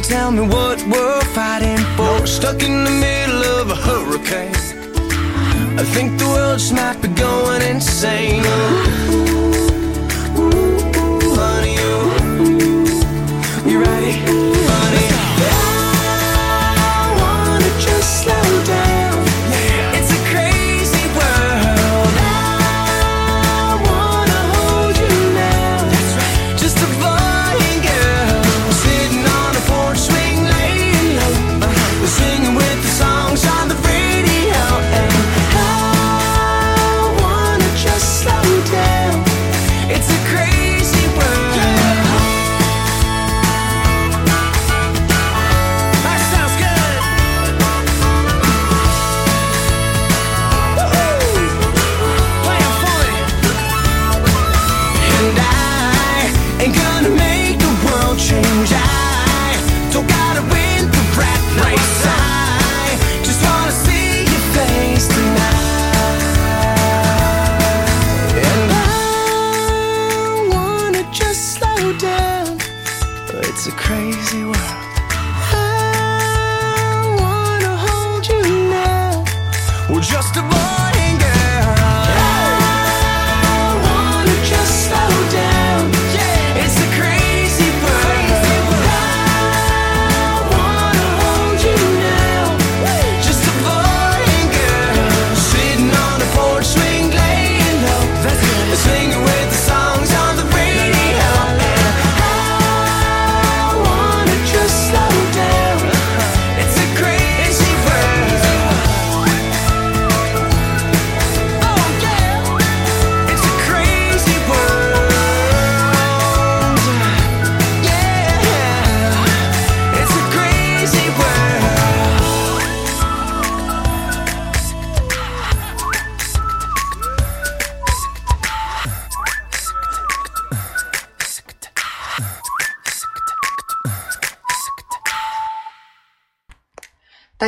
really tell me what we're fighting for? Stuck in the middle of a hurricane. I think the world just might be going insane. Ooh,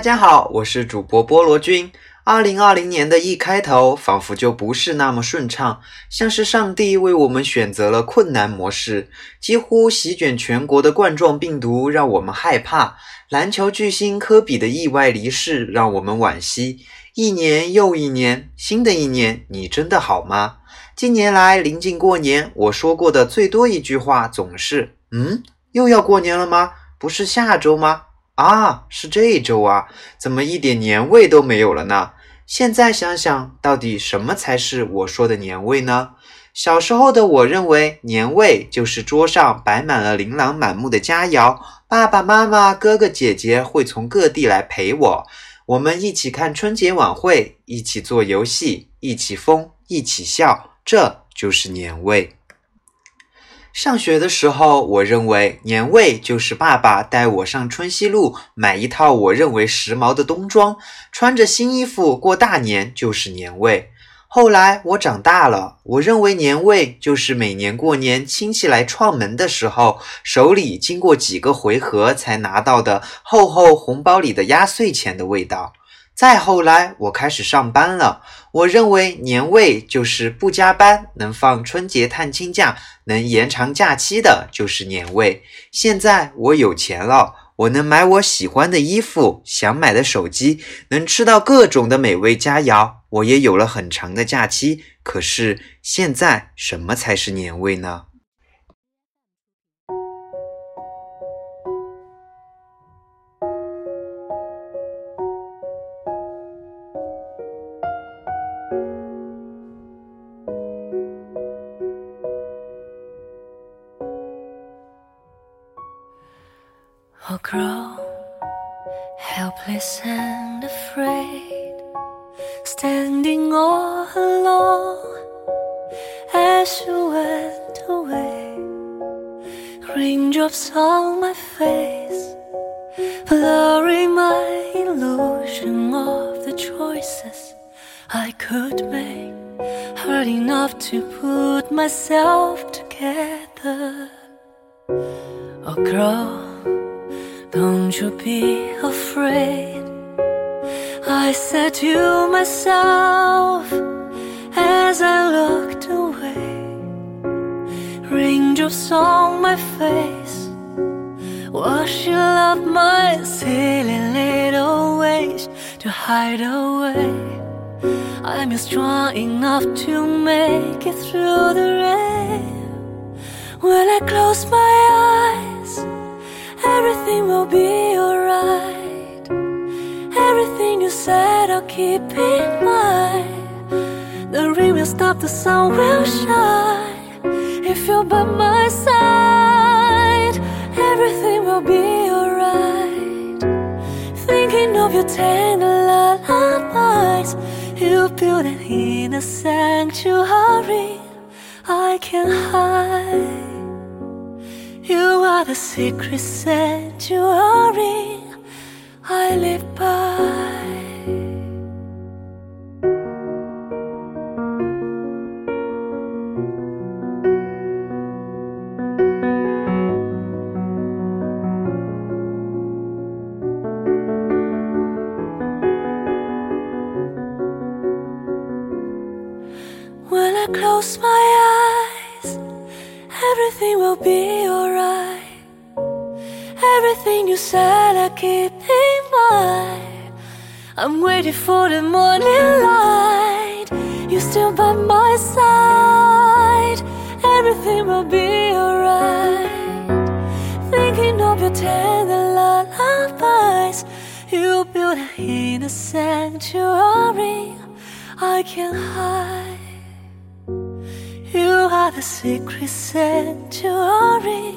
大家好，我是主播菠萝君。二零二零年的一开头，仿佛就不是那么顺畅，像是上帝为我们选择了困难模式。几乎席卷全国的冠状病毒让我们害怕，篮球巨星科比的意外离世让我们惋惜。一年又一年，新的一年，你真的好吗？近年来临近过年，我说过的最多一句话总是：“嗯，又要过年了吗？不是下周吗？”啊，是这一周啊，怎么一点年味都没有了呢？现在想想，到底什么才是我说的年味呢？小时候的我认为，年味就是桌上摆满了琳琅满目的佳肴，爸爸妈妈、哥哥姐姐会从各地来陪我，我们一起看春节晚会，一起做游戏，一起疯，一起笑，这就是年味。上学的时候，我认为年味就是爸爸带我上春熙路买一套我认为时髦的冬装，穿着新衣服过大年就是年味。后来我长大了，我认为年味就是每年过年亲戚来串门的时候，手里经过几个回合才拿到的厚厚红包里的压岁钱的味道。再后来，我开始上班了。我认为年味就是不加班，能放春节探亲假，能延长假期的，就是年味。现在我有钱了，我能买我喜欢的衣服，想买的手机，能吃到各种的美味佳肴。我也有了很长的假期。可是现在，什么才是年味呢？To myself as I looked away. Raindrops on my face. Washing up my silly little ways to hide away. I'm strong enough to make it through the rain. When I close my eyes, everything will be alright. Everything you said, I'll keep in mind. The rain will stop, the sun will shine. If you're by my side, everything will be alright. Thinking of your tender lullabies, you build an inner sanctuary I can hide. You are the secret sanctuary I live by. I'm waiting for the morning light. You're still by my side. Everything will be alright. Thinking of your tender lullabies. You build a inner sanctuary I can hide. You are the secret sanctuary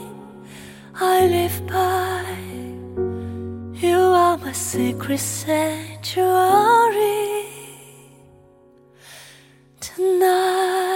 I live by. You are my secret sanctuary tonight. “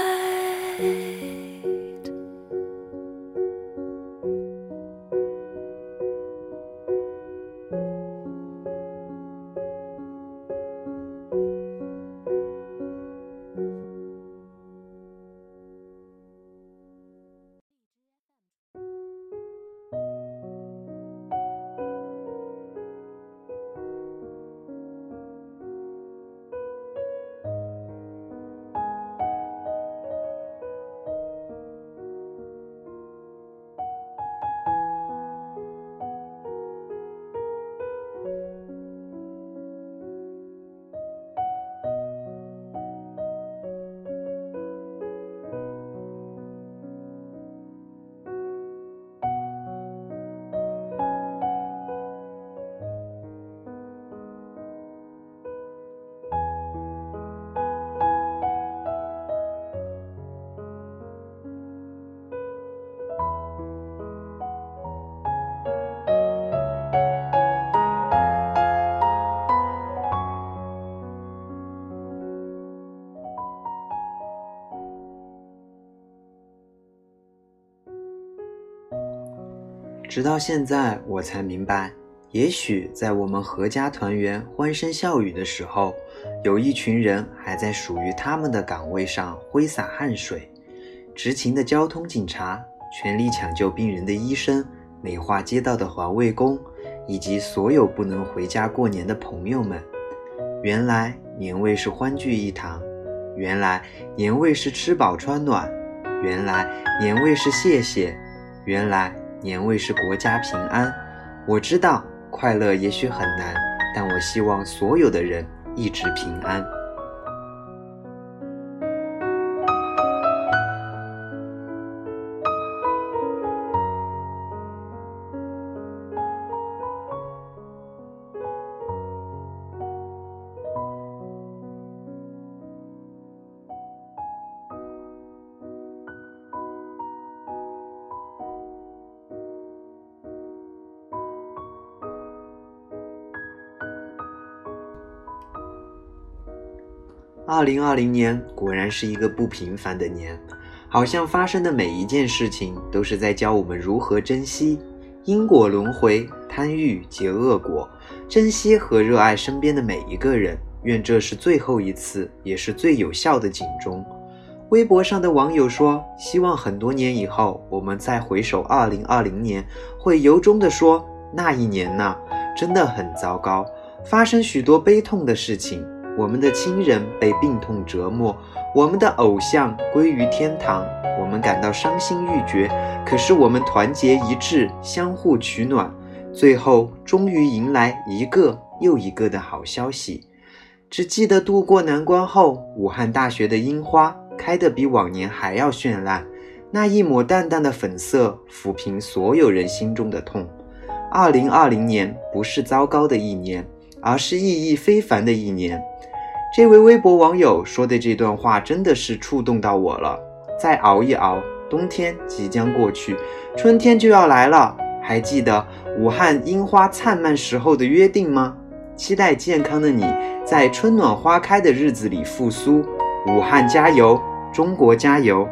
直到现在，我才明白，也许在我们阖家团圆、欢声笑语的时候，有一群人还在属于他们的岗位上挥洒汗水。执勤的交通警察，全力抢救病人的医生，美化街道的环卫工，以及所有不能回家过年的朋友们。原来年味是欢聚一堂，原来年味是吃饱穿暖，原来年味是谢谢，原来年味是国家平安。我知道快乐也许很难，但我希望所有的人一直平安。二零二零年果然是一个不平凡的年，好像发生的每一件事情都是在教我们如何珍惜。因果轮回，贪欲结恶果，珍惜和热爱身边的每一个人。愿这是最后一次，也是最有效的警钟。微博上的网友说：“希望很多年以后，我们再回首二零二零年，会由衷地说，那一年呐，真的很糟糕，发生许多悲痛的事情。我们的亲人被病痛折磨，我们的偶像归于天堂，我们感到伤心欲绝。可是我们团结一致，相互取暖，最后终于迎来一个又一个的好消息。只记得度过难关后，武汉大学的樱花开得比往年还要绚烂，那一抹淡淡的粉色抚平所有人心中的痛。二零二零年不是糟糕的一年，而是意义非凡的一年。这位微博网友说的这段话真的是触动到我了。再熬一熬，冬天即将过去，春天就要来了。还记得武汉樱花灿烂时候的约定吗？期待健康的你在春暖花开的日子里复苏。武汉加油，中国加油！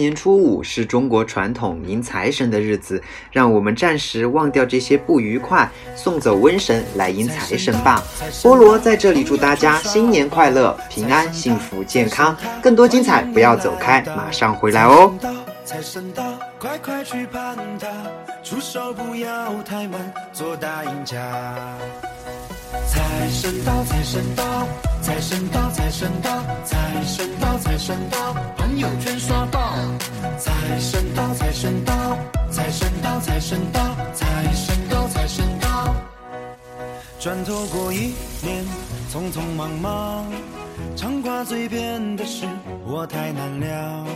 年初五是中国传统迎财神的日子，让我们暂时忘掉这些不愉快，送走瘟神来迎财神吧。菠萝在这里祝大家新年快乐、平安、幸福、健康。更多精彩，不要走开，马上回来哦。财神到，快快去出手不要太慢，做大赢家。财神到，财神到，财神到，财神到，财神到，财神到，朋友圈刷爆。财神到，财神到，财神到，财神到，财神到，财神到。转头过一年，匆匆忙忙，常挂嘴边的事我太难料。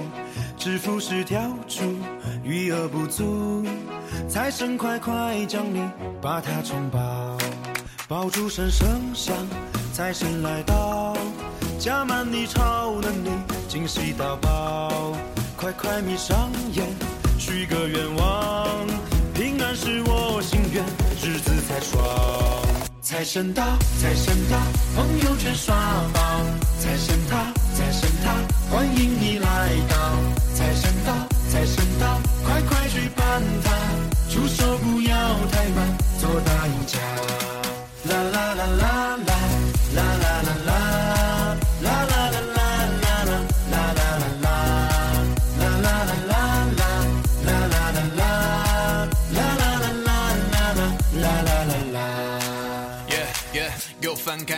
致富是条出，余额不足，财神快快降临，把它冲爆。爆竹声声响，财神来到，加满你超能力，惊喜到爆。快快闭上眼，许个愿望，平安是我心愿，日子才爽。财神到，财神到，朋友圈刷爆。财神他，财神他，欢迎你来到。财神到，财神到，快快去办它，出手不要太慢，做大赢家。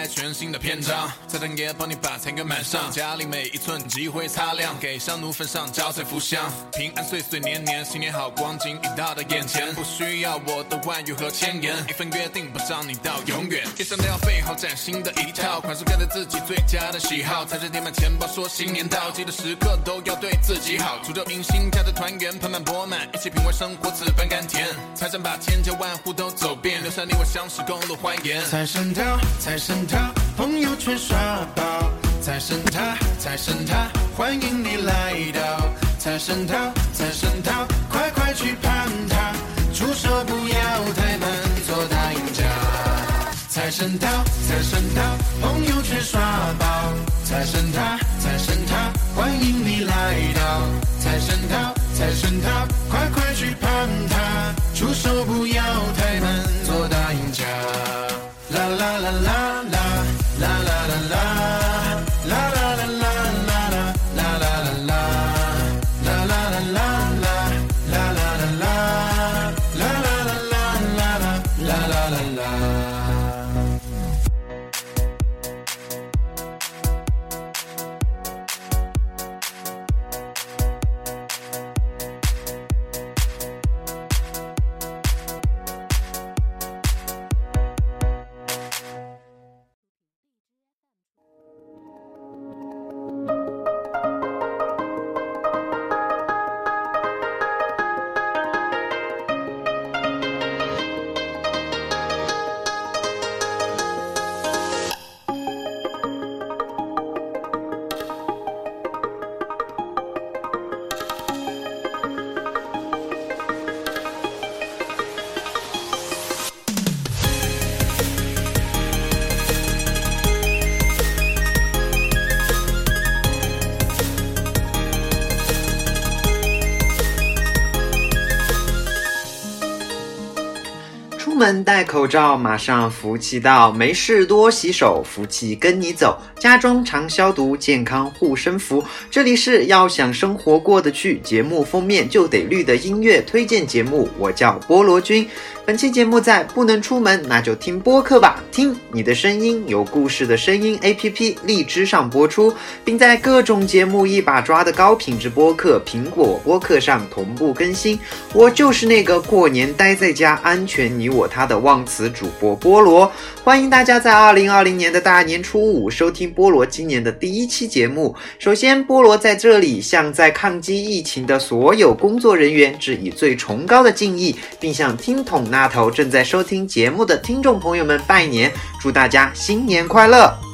全新的篇章，财神爷帮你把财源满上，家里每一寸积灰擦亮，给香炉焚上招财福香，平安岁岁年年，新年好光景已到到眼前，不需要我的万语和千言，一份约定保障你到永远，一生都要备好崭新的一套，款式跟着自己最佳的喜好，财神填满钱包说新年到，记得时刻都要对自己好，诅咒迎新，家的团圆盆满钵满，一起品味生活此般甘甜，财神把千家万户都走遍，留下你我相识共度欢颜。财神到，财神到，朋友圈刷爆。财神他，财神他，欢迎你来到财神塔，财神塔，快快去攀它，出手不要太慢，做大赢家。财神到，财神到，朋友圈刷爆。财神他，财神他，欢迎你来到财神到，财神他，快快去攀它，出手不要太慢，做大赢家。啦啦啦啦戴口罩，马上福气到。没事多洗手，福气跟你走。家中常消毒，健康护身符。这里是要想生活过得去，节目封面就得绿的音乐推荐节目，我叫菠萝君。本期节目在不能出门，那就听播客吧，听你的声音，有故事的声音 APP 荔枝上播出，并在各种节目一把抓的高品质播客苹果播客上同步更新。我就是那个过年待在家，安全你我他的忘词主播菠萝。欢迎大家在二零二零年的大年初五收听菠萝今年的第一期节目。首先，菠萝在这里向在抗击疫情的所有工作人员致以最崇高的敬意，并向听筒那头正在收听节目的听众朋友们拜年，祝大家新年快乐！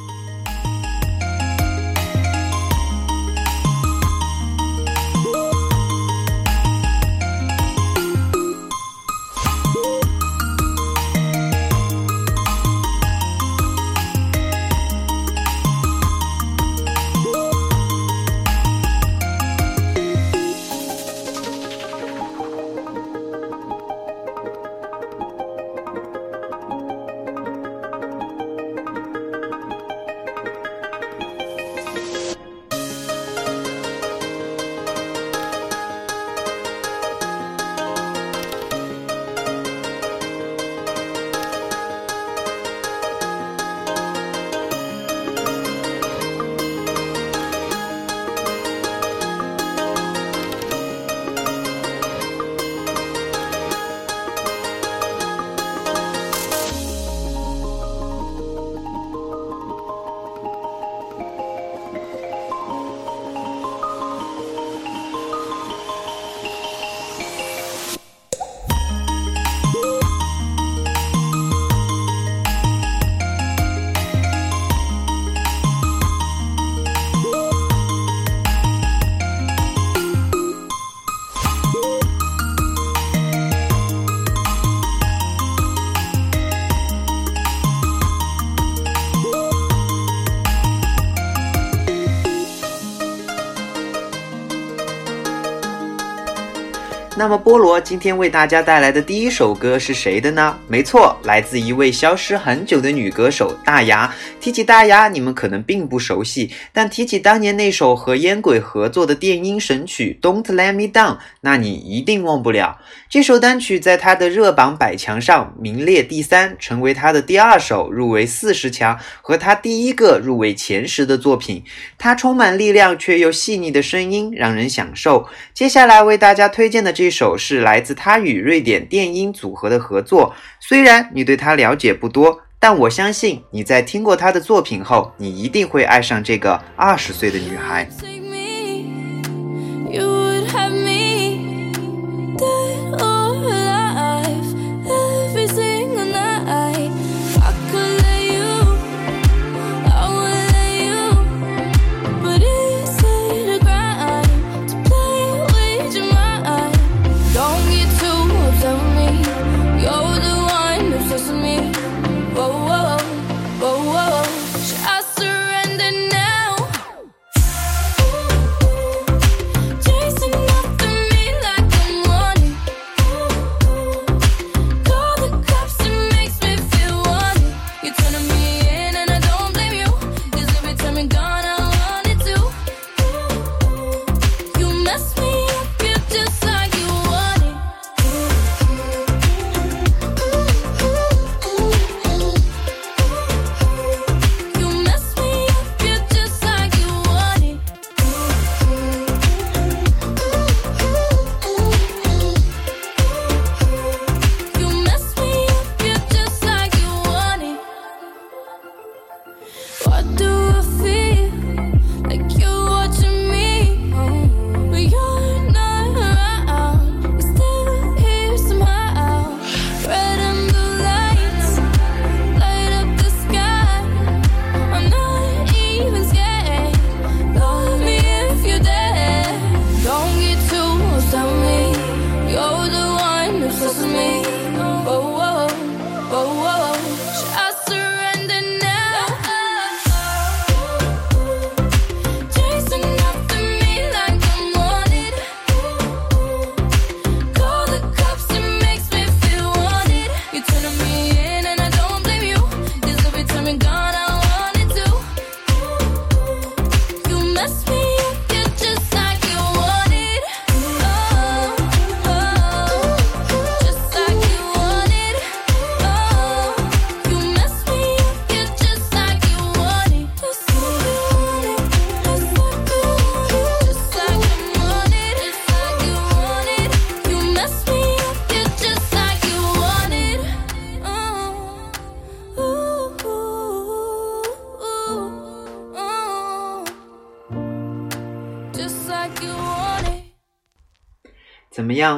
那么菠萝今天为大家带来的第一首歌是谁的呢？没错，来自一位消失很久的女歌手大牙。提起大牙，你们可能并不熟悉，但提起当年那首和烟鬼合作的电音神曲《Don't Let Me Down》，那你一定忘不了。这首单曲在他的热榜百强上名列第三，成为他的第二首入围四十强和他第一个入围前十的作品。他充满力量却又细腻的声音让人享受。接下来为大家推荐的这首是来自他与瑞典电音组合的合作。虽然你对他了解不多，但我相信你在听过她的作品后，你一定会爱上这个二十岁的女孩。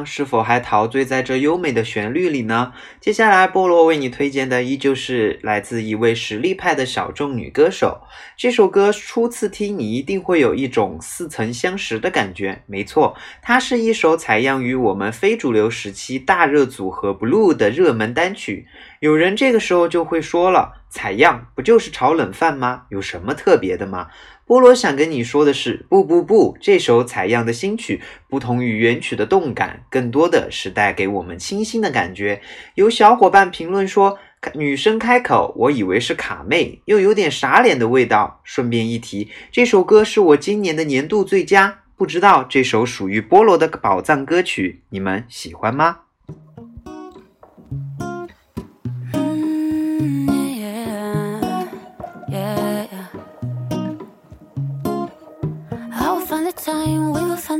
是否还陶醉在这优美的旋律里呢？接下来，菠萝为你推荐的依旧是来自一位实力派的小众女歌手。这首歌初次听，你一定会有一种似曾相识的感觉。没错，它是一首采样于我们非主流时期大热组合 Blue 的热门单曲。有人这个时候就会说了，采样不就是炒冷饭吗？有什么特别的吗？菠萝想跟你说的是，不不不，这首采样的新曲不同于原曲的动感，更多的是带给我们清新的感觉。有小伙伴评论说，女生开口，我以为是卡妹，又有点傻脸的味道。顺便一提，这首歌是我今年的年度最佳，不知道这首属于菠萝的宝藏歌曲，你们喜欢吗？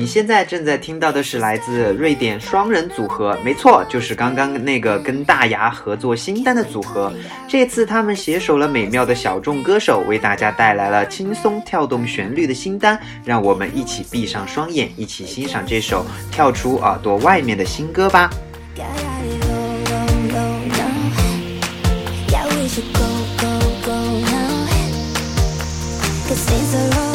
你现在正在听到的是来自瑞典双人组合，没错，就是刚刚那个跟大牙合作新单的组合。这次他们携手了美妙的小众歌手，为大家带来了轻松跳动旋律的新单。让我们一起闭上双眼，一起欣赏这首跳出耳朵外面的新歌吧。Gotta go, go,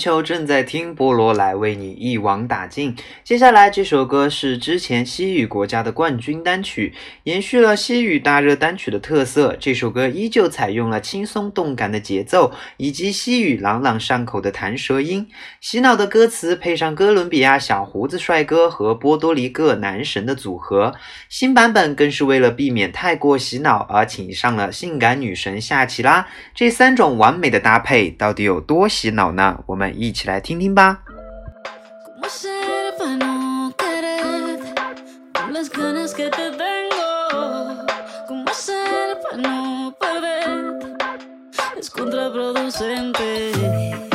球正在听菠萝来为你一网打尽。接下来这首歌是之前西语国家的冠军单曲，延续了西语大热单曲的特色。这首歌依旧采用了轻松动感的节奏，以及西语朗朗上口的弹舌音。洗脑的歌词配上哥伦比亚小胡子帅哥和波多黎各男神的组合，新版本更是为了避免太过洗脑而请上了性感女神夏奇拉。这三种完美的搭配到底有多洗脑呢？我们一起来听听吧。我是。contraproducente.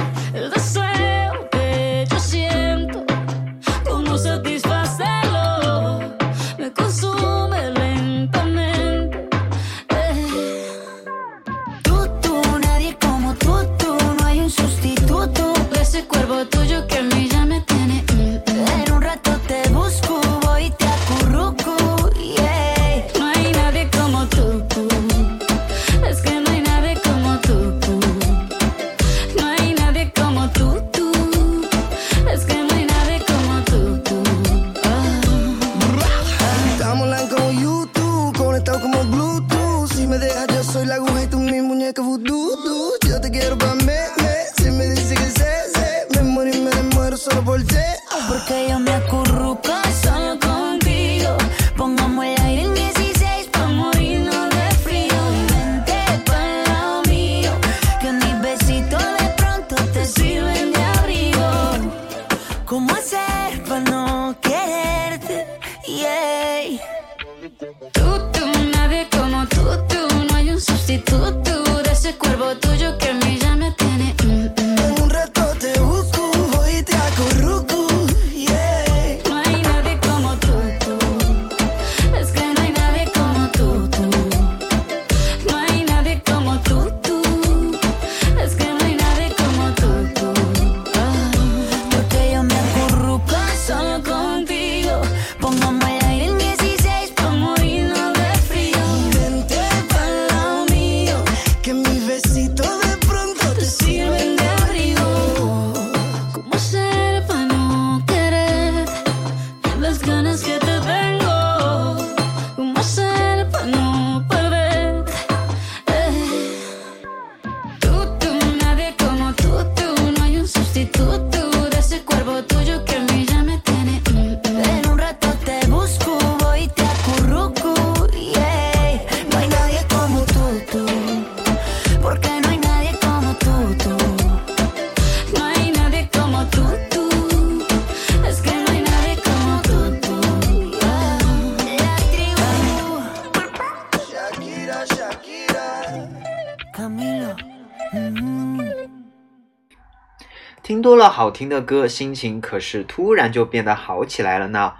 好听的歌，心情可是突然就变得好起来了呢。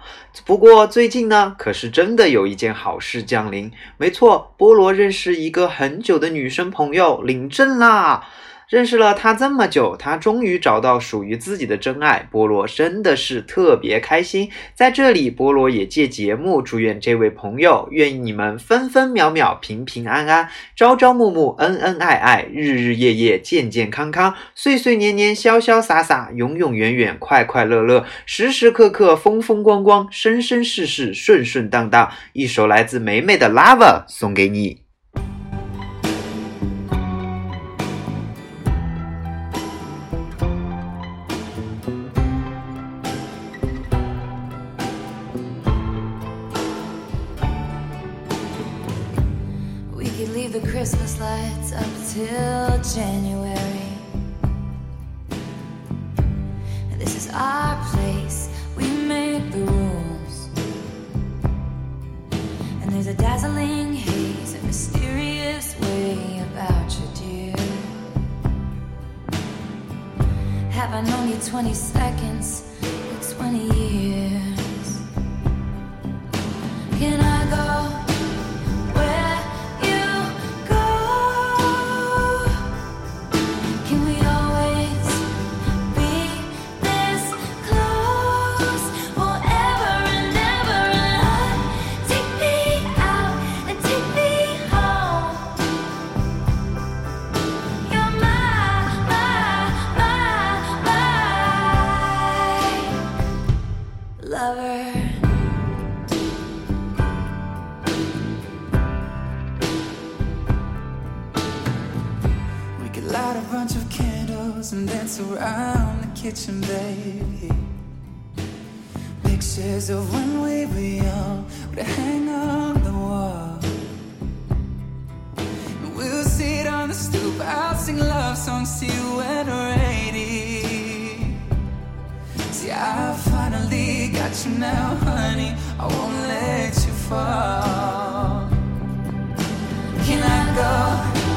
不过最近呢，可是真的有一件好事降临。没错，菠萝认识一个很久的女生朋友领证啦。认识了他这么久，他终于找到属于自己的真爱，菠萝真的是特别开心。在这里，菠萝也借节目祝愿这位朋友，愿你们分分秒秒平平安安，朝朝暮暮恩恩爱爱，日日夜夜健健康康，岁岁年年潇潇洒洒，永永远远快快乐乐，时时刻刻风风光光，生生世世顺顺当当。一首来自美美的《Lover》送给你。Kitchen, baby. Pictures of when we were young would hang on the wall. And we'll sit on the stoop, I'll sing love songs to you when we're 80. See, I finally got you now, honey. I won't let you fall. Can I go?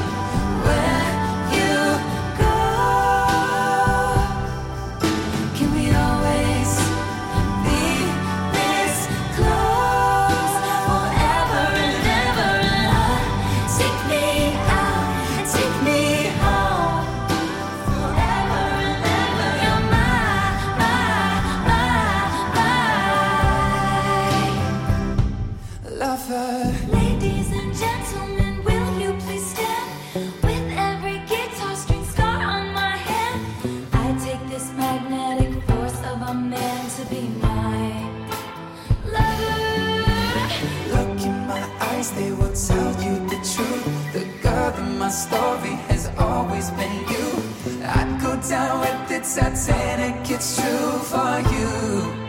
My story has always been you. I'd go down with the Titanic, it's true for you.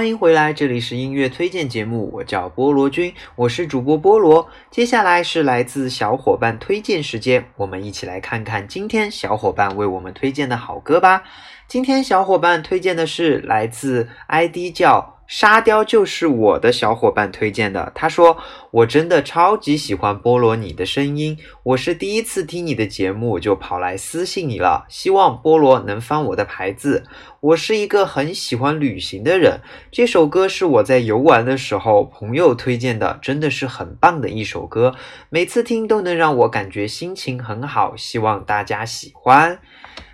欢迎回来，这里是音乐推荐节目，我叫菠萝君，我是主播菠萝。接下来是来自小伙伴推荐时间，我们一起来看看今天小伙伴为我们推荐的好歌吧。今天小伙伴推荐的是来自 ID 叫沙雕就是我的小伙伴推荐的。他说：“我真的超级喜欢菠萝你的声音，我是第一次听你的节目就跑来私信你了，希望菠萝能翻我的牌子。我是一个很喜欢旅行的人，这首歌是我在游玩的时候朋友推荐的，真的是很棒的一首歌，每次听都能让我感觉心情很好，希望大家喜欢。”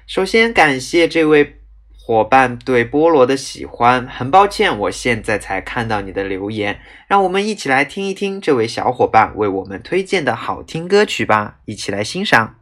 首先感谢这位伙伴对菠萝的喜欢，很抱歉我现在才看到你的留言，让我们一起来听一听这位小伙伴为我们推荐的好听歌曲吧，一起来欣赏。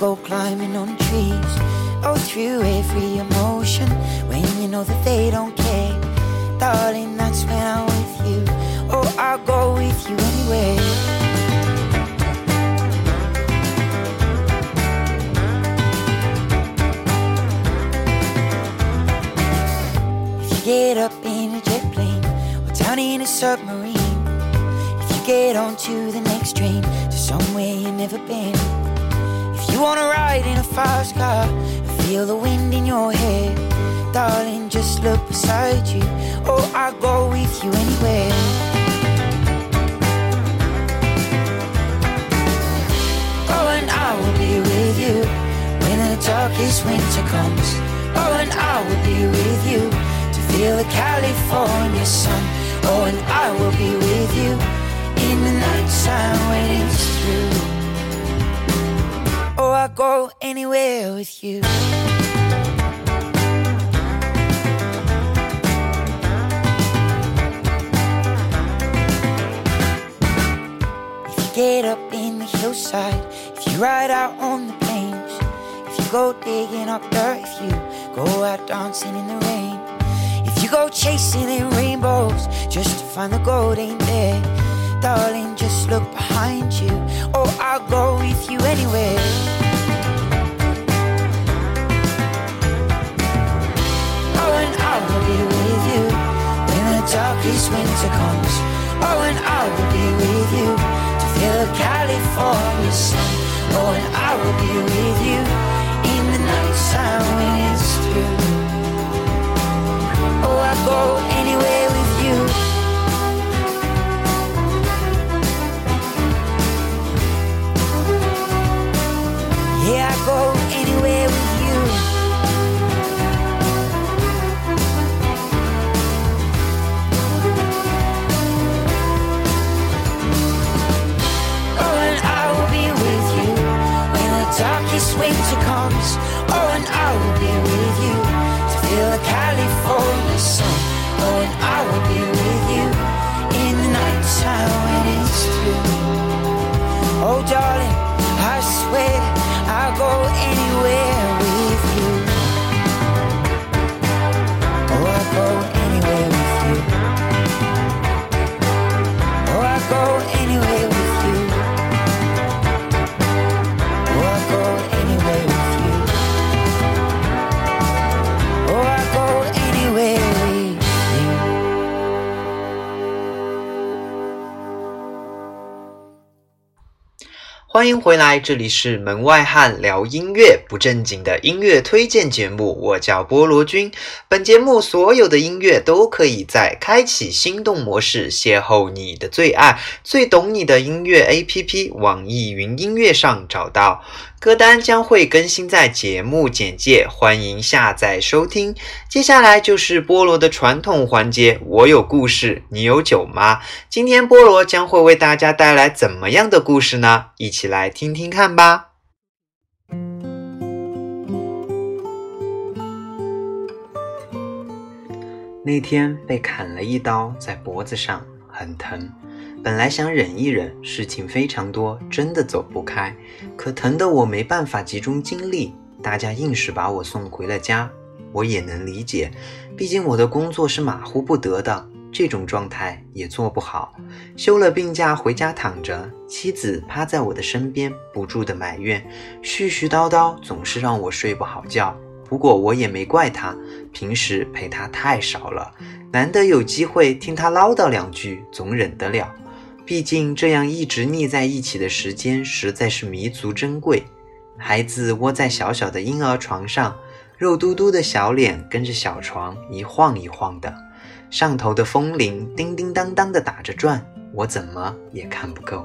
Go climbing on trees, oh, through every emotion when you know that they don't care, darling, that's when I'm with you. Oh, I'll go with you anywhere. If you get up in a jet plane or down in a submarine, if you get onto the next train to somewhere you've never been, wanna ride in a fast car and feel the wind in your hair, darling, just look beside you. Oh, I'll go with you anywhere. Oh, and I will be with you when the darkest winter comes. Oh, and I will be with you to feel the California sun. Oh, and I will be with you in the nighttime when it's through. I'll go anywhere with you. If you get up in the hillside, if you ride out on the plains, if you go digging up dirt, if you go out dancing in the rain, if you go chasing in rainbows just to find the gold ain't there, darling, just look behind you. Oh, I'll go with you anywhere. Will be with you when the darkest winter comes. Oh, and I will be with you to feel the California sun. Oh, and I will be with you in the nighttime when it's through. Oh, I'll go anywhere with you. Yeah, I go I will be with you to feel the California sun. Oh, and I will be 欢迎回来，这里是门外汉聊音乐，不正经的音乐推荐节目。我叫菠萝君。本节目所有的音乐都可以在开启心动模式，邂逅你的最爱，最懂你的音乐 APP 网易云音乐上找到。歌单将会更新在节目简介，欢迎下载收听。接下来就是菠萝的传统环节，我有故事，你有酒吗？今天菠萝将会为大家带来怎么样的故事呢？一起来听听看吧。那天被砍了一刀在脖子上，很疼。本来想忍一忍，事情非常多，真的走不开。可疼得我没办法集中精力，大家硬是把我送回了家。我也能理解，毕竟我的工作是马虎不得的，这种状态也做不好。休了病假回家躺着，妻子趴在我的身边，不住的埋怨，絮絮叨叨，总是让我睡不好觉。不过我也没怪她，平时陪她太少了，难得有机会听她唠叨两句，总忍得了。毕竟这样一直腻在一起的时间实在是弥足珍贵。孩子窝在小小的婴儿床上，肉嘟嘟的小脸跟着小床一晃一晃的，上头的风铃叮叮当当的打着转，我怎么也看不够。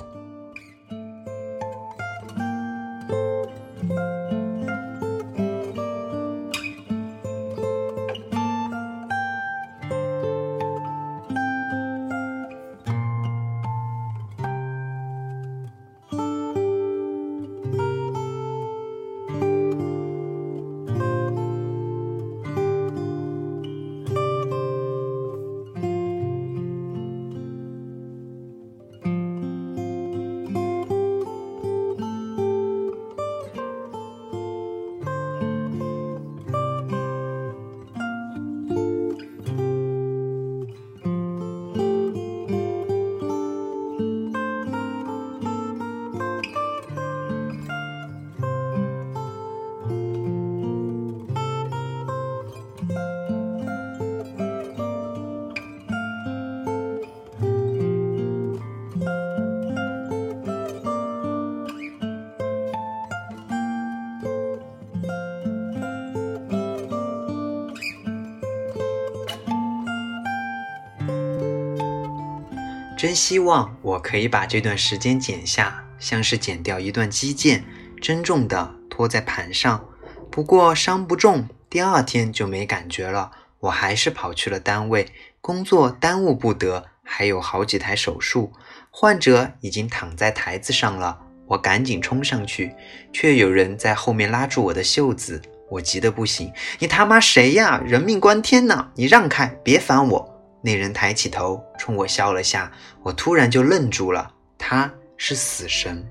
真希望我可以把这段时间剪下，像是剪掉一段肌腱，珍重的托在盘上。不过伤不重，第二天就没感觉了。我还是跑去了单位，工作耽误不得，还有好几台手术，患者已经躺在台子上了。我赶紧冲上去，却有人在后面拉住我的袖子，我急得不行。你他妈谁呀？人命关天呢！你让开，别烦我。那人抬起头冲我笑了下，我突然就愣住了。他是死神。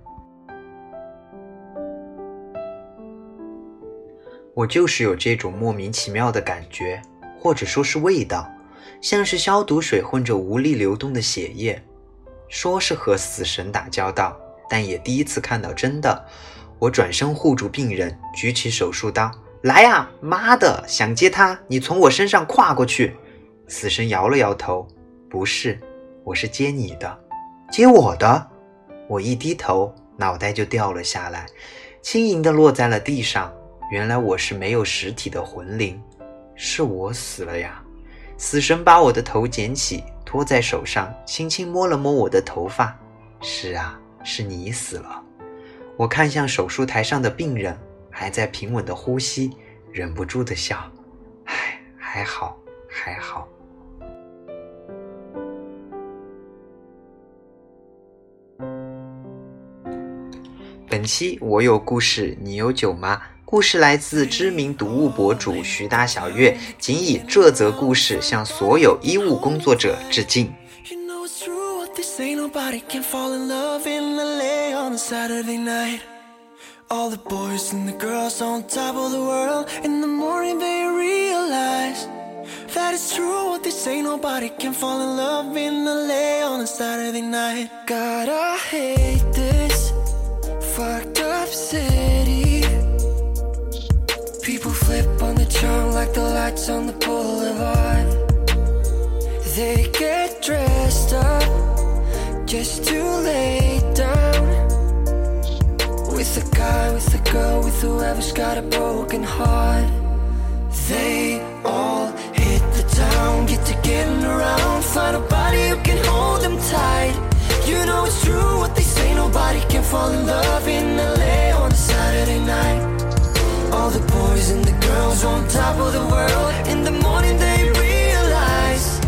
我就是有这种莫名其妙的感觉，或者说是味道，像是消毒水混着无力流动的血液。说是和死神打交道，但也第一次看到真的。我转身护住病人，举起手术刀，来呀！妈的，想接他，你从我身上跨过去。死神摇了摇头，不是，我是接你的，接我的。我一低头，脑袋就掉了下来，轻盈地落在了地上。原来我是没有实体的魂灵，是我死了呀！死神把我的头捡起，托在手上，轻轻摸了摸我的头发。是啊，是你死了。我看向手术台上的病人，还在平稳的呼吸，忍不住的笑。唉，还好，还好。本期我有故事，你有酒吗？故事来自知名读物博主徐大小月，仅以这则故事向所有医务工作者致敬。You know it's true what they say, nobody can fall in love in LA on a Saturday night. All the boys and the girls on top of the world, in the morning they realize that it's true what they say, nobody can fall in love in LA on a Saturday night. God, I hate this fucked up city. People flip on the charm like the lights on the boulevard. They get dressed up just to lay down with a guy, with a girl, with whoever's got a broken heart. They all hit the town, get to getting around, find a body who can hold them tight. You know it's true what they say, nobody can fall in love in LA on a Saturday night. All the boys and the girls on top of the world. In the morning they realize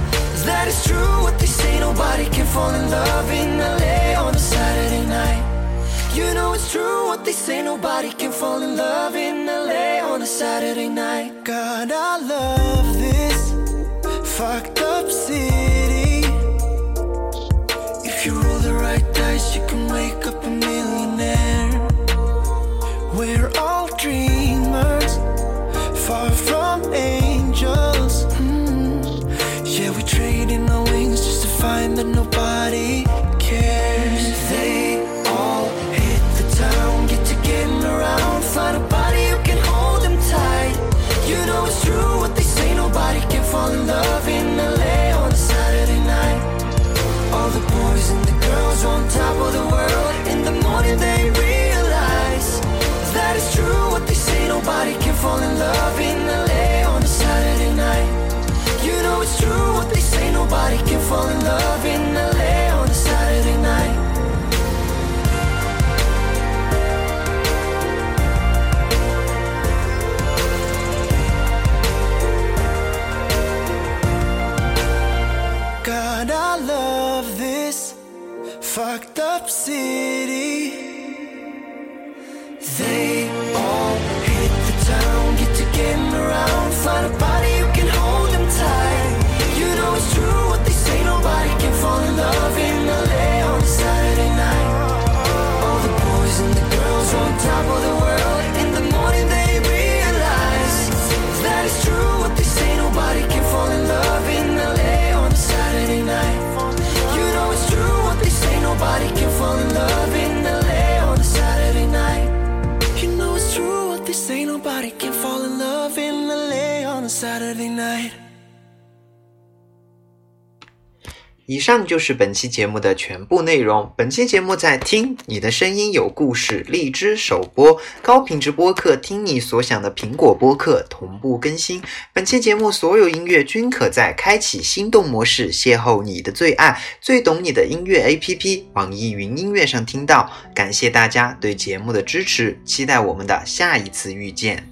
that it's true what they say. Nobody can fall in love in LA on a Saturday night. You know it's true what they say. Nobody can fall in love in LA on a Saturday night. God, I love this fucked 就是本期节目的全部内容。本期节目在听你的声音有故事荔枝首播，高品质播客听你所想的苹果播客同步更新。本期节目所有音乐均可在开启心动模式邂逅你的最爱，最懂你的音乐 APP 网易云音乐上听到。感谢大家对节目的支持，期待我们的下一次遇见。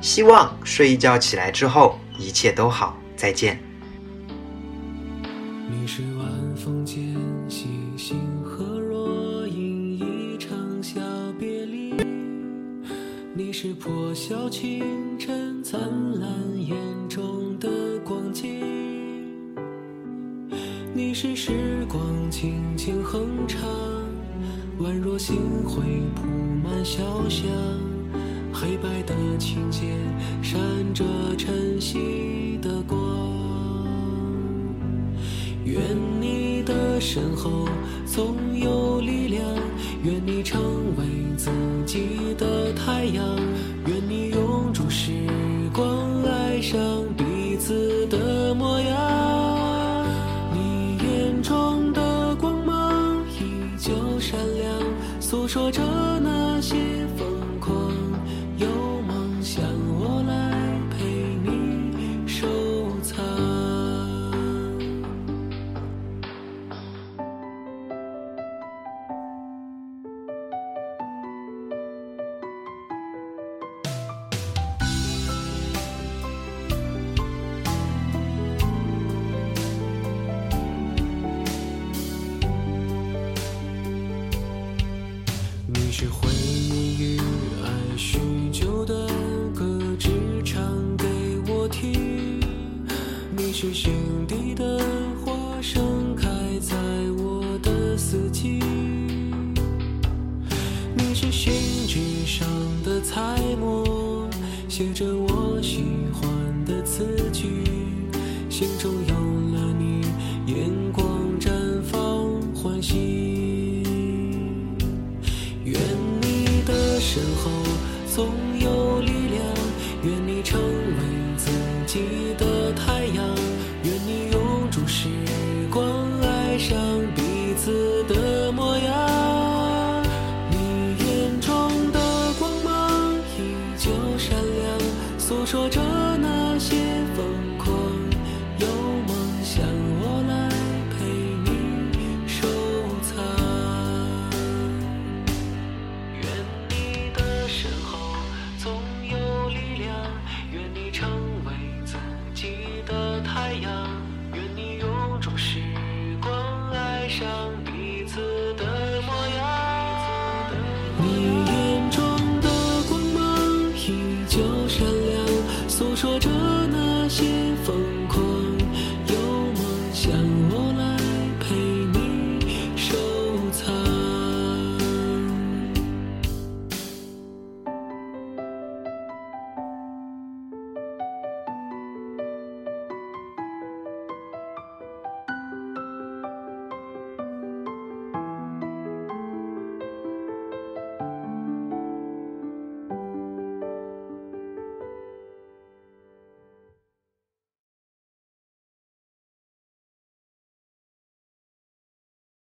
希望睡一觉起来之后一切都好，再见。你是晚风间细星河若隐，一场小别离。你是破晓清晨灿烂眼中的光景。你是时光轻轻哼唱，宛若星辉铺满小巷。黑白的琴键闪着晨曦的光。愿你的身后总有力量，愿你成为自己的太阳，写着我喜欢